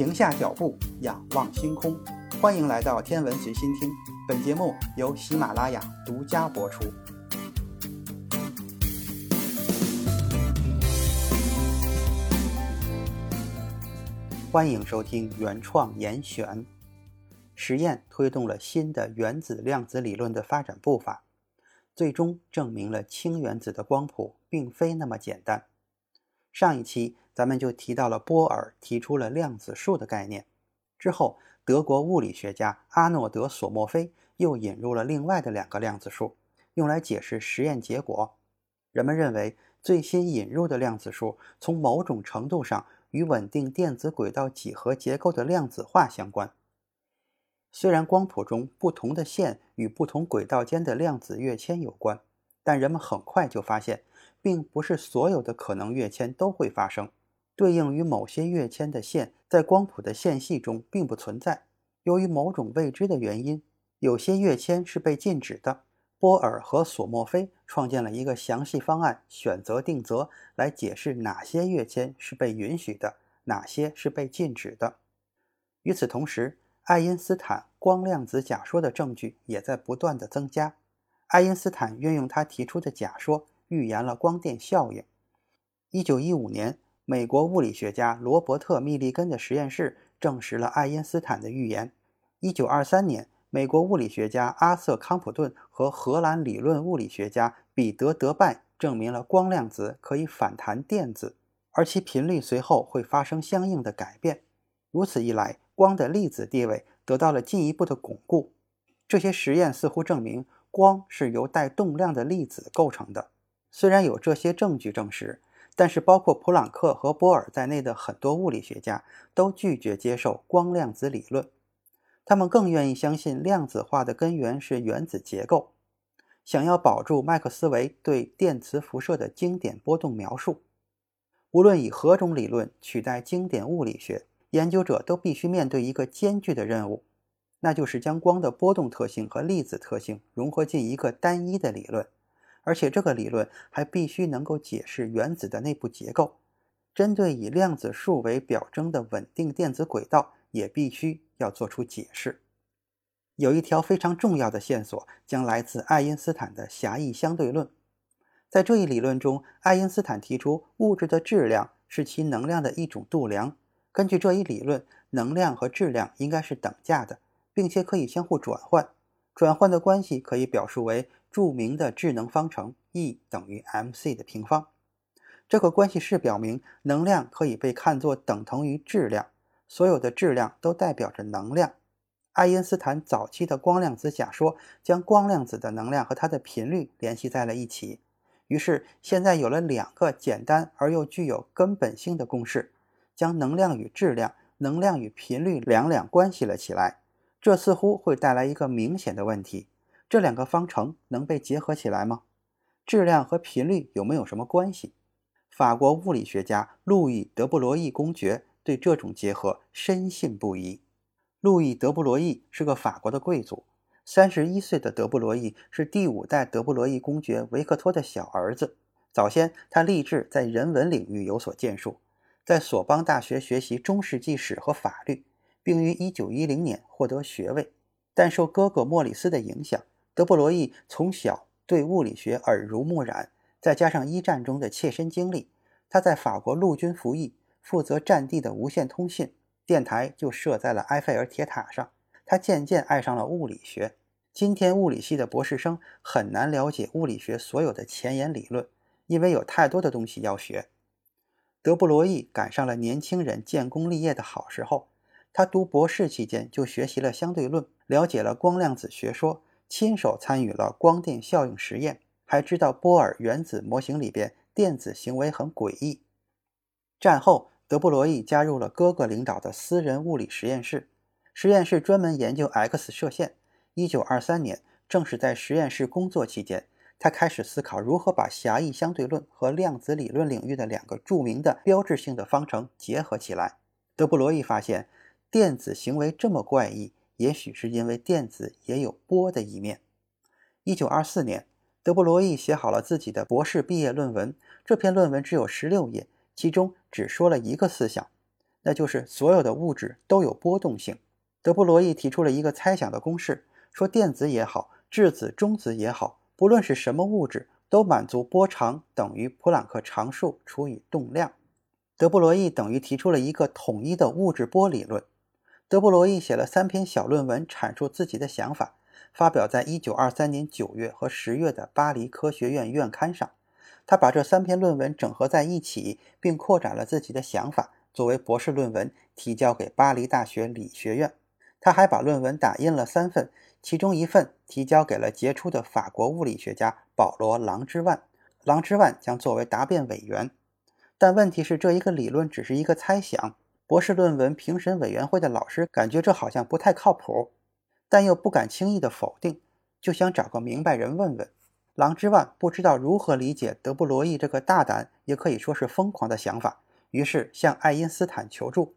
停下脚步，仰望星空。欢迎来到天文随心听，本节目由喜马拉雅独家播出。欢迎收听原创严选。实验推动了新的原子量子理论的发展步伐，最终证明了氢原子的光谱并非那么简单。上一期咱们就提到了波尔提出了量子数的概念，之后德国物理学家阿诺德·索莫菲又引入了另外的两个量子数，用来解释实验结果。人们认为最新引入的量子数从某种程度上与稳定电子轨道几何结构的量子化相关。虽然光谱中不同的线与不同轨道间的量子跃迁有关，但人们很快就发现。并不是所有的可能跃迁都会发生，对应于某些跃迁的线在光谱的线系中并不存在。由于某种未知的原因，有些跃迁是被禁止的。波尔和索莫菲创建了一个详细方案，选择定则来解释哪些跃迁是被允许的，哪些是被禁止的。与此同时，爱因斯坦光量子假说的证据也在不断的增加。爱因斯坦运用他提出的假说。预言了光电效应。一九一五年，美国物理学家罗伯特·密立根的实验室证实了爱因斯坦的预言。一九二三年，美国物理学家阿瑟·康普顿和荷兰理论物理学家彼得·德拜证明了光量子可以反弹电子，而其频率随后会发生相应的改变。如此一来，光的粒子地位得到了进一步的巩固。这些实验似乎证明光是由带动量的粒子构成的。虽然有这些证据证实，但是包括普朗克和波尔在内的很多物理学家都拒绝接受光量子理论。他们更愿意相信量子化的根源是原子结构，想要保住麦克斯韦对电磁辐射的经典波动描述。无论以何种理论取代经典物理学，研究者都必须面对一个艰巨的任务，那就是将光的波动特性和粒子特性融合进一个单一的理论。而且这个理论还必须能够解释原子的内部结构，针对以量子数为表征的稳定电子轨道，也必须要做出解释。有一条非常重要的线索将来自爱因斯坦的狭义相对论。在这一理论中，爱因斯坦提出物质的质量是其能量的一种度量。根据这一理论，能量和质量应该是等价的，并且可以相互转换。转换的关系可以表述为。著名的智能方程 E 等于 mc 的平方，这个关系式表明能量可以被看作等同于质量，所有的质量都代表着能量。爱因斯坦早期的光量子假说将光量子的能量和它的频率联系在了一起，于是现在有了两个简单而又具有根本性的公式，将能量与质量、能量与频率两两关系了起来。这似乎会带来一个明显的问题。这两个方程能被结合起来吗？质量和频率有没有什么关系？法国物理学家路易·德布罗意公爵对这种结合深信不疑。路易·德布罗意是个法国的贵族，三十一岁的德布罗意是第五代德布罗意公爵维克托的小儿子。早先，他立志在人文领域有所建树，在索邦大学学习中世纪史和法律，并于一九一零年获得学位。但受哥哥莫里斯的影响，德布罗意从小对物理学耳濡目染，再加上一战中的切身经历，他在法国陆军服役，负责战地的无线通信，电台就设在了埃菲尔铁塔上。他渐渐爱上了物理学。今天物理系的博士生很难了解物理学所有的前沿理论，因为有太多的东西要学。德布罗意赶上了年轻人建功立业的好时候，他读博士期间就学习了相对论，了解了光量子学说。亲手参与了光电效应实验，还知道波尔原子模型里边电子行为很诡异。战后，德布罗意加入了哥哥领导的私人物理实验室，实验室专门研究 X 射线。1923年，正是在实验室工作期间，他开始思考如何把狭义相对论和量子理论领域的两个著名的标志性的方程结合起来。德布罗意发现，电子行为这么怪异。也许是因为电子也有波的一面。一九二四年，德布罗意写好了自己的博士毕业论文。这篇论文只有十六页，其中只说了一个思想：那就是所有的物质都有波动性。德布罗意提出了一个猜想的公式，说电子也好，质子、中子也好，不论是什么物质，都满足波长等于普朗克常数除以动量。德布罗意等于提出了一个统一的物质波理论。德布罗意写了三篇小论文，阐述自己的想法，发表在1923年9月和10月的巴黎科学院院刊上。他把这三篇论文整合在一起，并扩展了自己的想法，作为博士论文提交给巴黎大学理学院。他还把论文打印了三份，其中一份提交给了杰出的法国物理学家保罗·朗之万，朗之万将作为答辩委员。但问题是，这一个理论只是一个猜想。博士论文评审委员会的老师感觉这好像不太靠谱，但又不敢轻易的否定，就想找个明白人问问。狼之万不知道如何理解德布罗意这个大胆，也可以说是疯狂的想法，于是向爱因斯坦求助。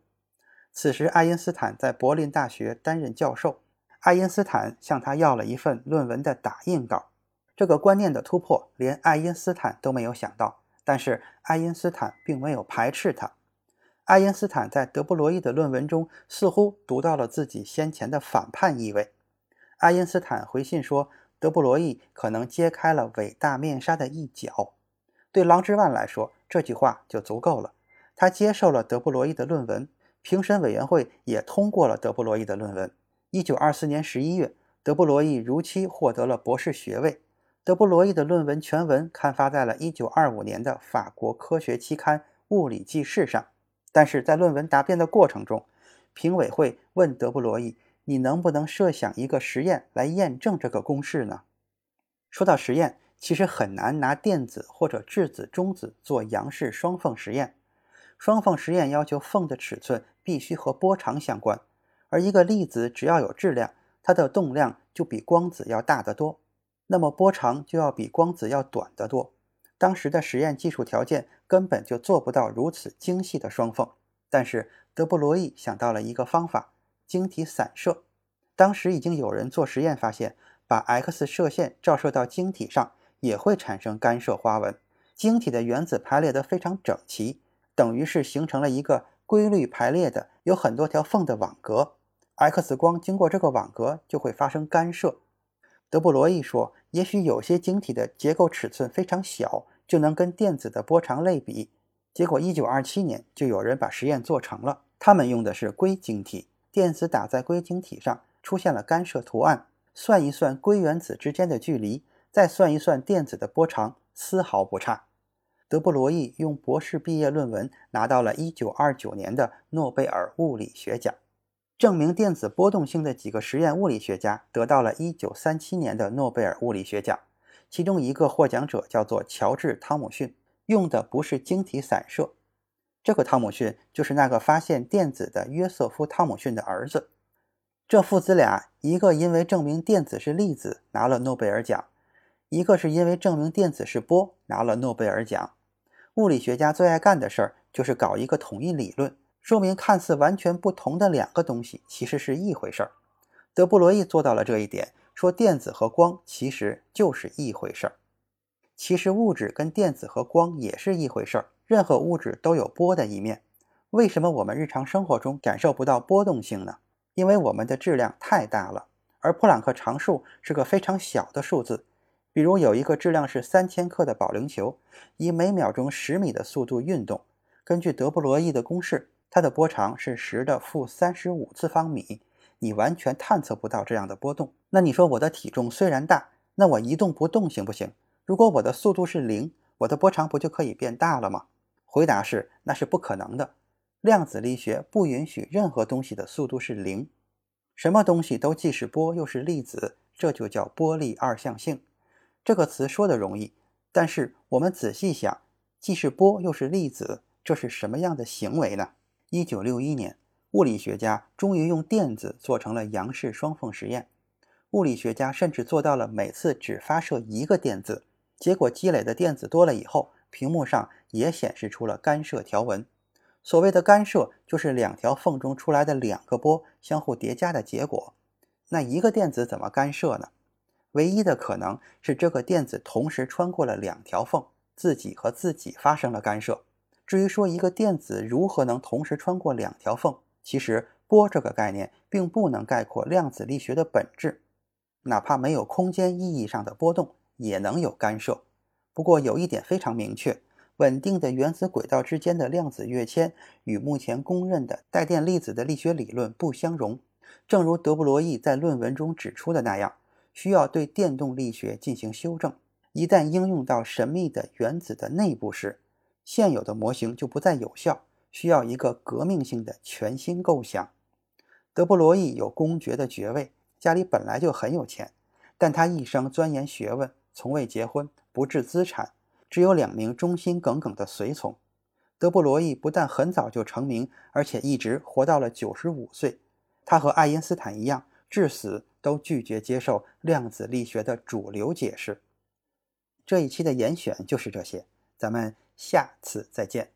此时，爱因斯坦在柏林大学担任教授。爱因斯坦向他要了一份论文的打印稿。这个观念的突破，连爱因斯坦都没有想到。但是，爱因斯坦并没有排斥他。爱因斯坦在德布罗意的论文中似乎读到了自己先前的反叛意味。爱因斯坦回信说。德布罗意可能揭开了伟大面纱的一角，对郎之万来说，这句话就足够了。他接受了德布罗意的论文，评审委员会也通过了德布罗意的论文。一九二四年十一月，德布罗意如期获得了博士学位。德布罗意的论文全文刊发在了一九二五年的法国科学期刊《物理纪事》上。但是在论文答辩的过程中，评委会问德布罗意。你能不能设想一个实验来验证这个公式呢？说到实验，其实很难拿电子或者质子、中子做杨氏双缝实验。双缝实验要求缝的尺寸必须和波长相关，而一个粒子只要有质量，它的动量就比光子要大得多，那么波长就要比光子要短得多。当时的实验技术条件根本就做不到如此精细的双缝，但是德布罗意想到了一个方法。晶体散射，当时已经有人做实验发现，把 X 射线照射到晶体上也会产生干涉花纹。晶体的原子排列得非常整齐，等于是形成了一个规律排列的、有很多条缝的网格。X 光经过这个网格就会发生干涉。德布罗意说，也许有些晶体的结构尺寸非常小，就能跟电子的波长类比。结果，1927年就有人把实验做成了，他们用的是硅晶体。电子打在硅晶体上，出现了干涉图案。算一算硅原子之间的距离，再算一算电子的波长，丝毫不差。德布罗意用博士毕业论文拿到了1929年的诺贝尔物理学奖。证明电子波动性的几个实验物理学家得到了1937年的诺贝尔物理学奖，其中一个获奖者叫做乔治·汤姆逊，用的不是晶体散射。这个汤姆逊就是那个发现电子的约瑟夫·汤姆逊的儿子。这父子俩，一个因为证明电子是粒子拿了诺贝尔奖，一个是因为证明电子是波拿了诺贝尔奖。物理学家最爱干的事儿就是搞一个统一理论，说明看似完全不同的两个东西其实是一回事儿。德布罗意做到了这一点，说电子和光其实就是一回事儿。其实物质跟电子和光也是一回事儿。任何物质都有波的一面，为什么我们日常生活中感受不到波动性呢？因为我们的质量太大了，而普朗克常数是个非常小的数字。比如有一个质量是三千克的保龄球，以每秒钟十米的速度运动，根据德布罗意的公式，它的波长是十的负三十五次方米，你完全探测不到这样的波动。那你说我的体重虽然大，那我一动不动行不行？如果我的速度是零，我的波长不就可以变大了吗？回答是，那是不可能的。量子力学不允许任何东西的速度是零。什么东西都既是波又是粒子，这就叫波粒二象性。这个词说的容易，但是我们仔细想，既是波又是粒子，这是什么样的行为呢？一九六一年，物理学家终于用电子做成了杨氏双缝实验。物理学家甚至做到了每次只发射一个电子，结果积累的电子多了以后。屏幕上也显示出了干涉条纹。所谓的干涉，就是两条缝中出来的两个波相互叠加的结果。那一个电子怎么干涉呢？唯一的可能是这个电子同时穿过了两条缝，自己和自己发生了干涉。至于说一个电子如何能同时穿过两条缝，其实波这个概念并不能概括量子力学的本质。哪怕没有空间意义上的波动，也能有干涉。不过有一点非常明确：稳定的原子轨道之间的量子跃迁与目前公认的带电粒子的力学理论不相容。正如德布罗意在论文中指出的那样，需要对电动力学进行修正。一旦应用到神秘的原子的内部时，现有的模型就不再有效，需要一个革命性的全新构想。德布罗意有公爵的爵位。家里本来就很有钱，但他一生钻研学问，从未结婚，不置资产，只有两名忠心耿耿的随从。德布罗意不但很早就成名，而且一直活到了九十五岁。他和爱因斯坦一样，至死都拒绝接受量子力学的主流解释。这一期的严选就是这些，咱们下次再见。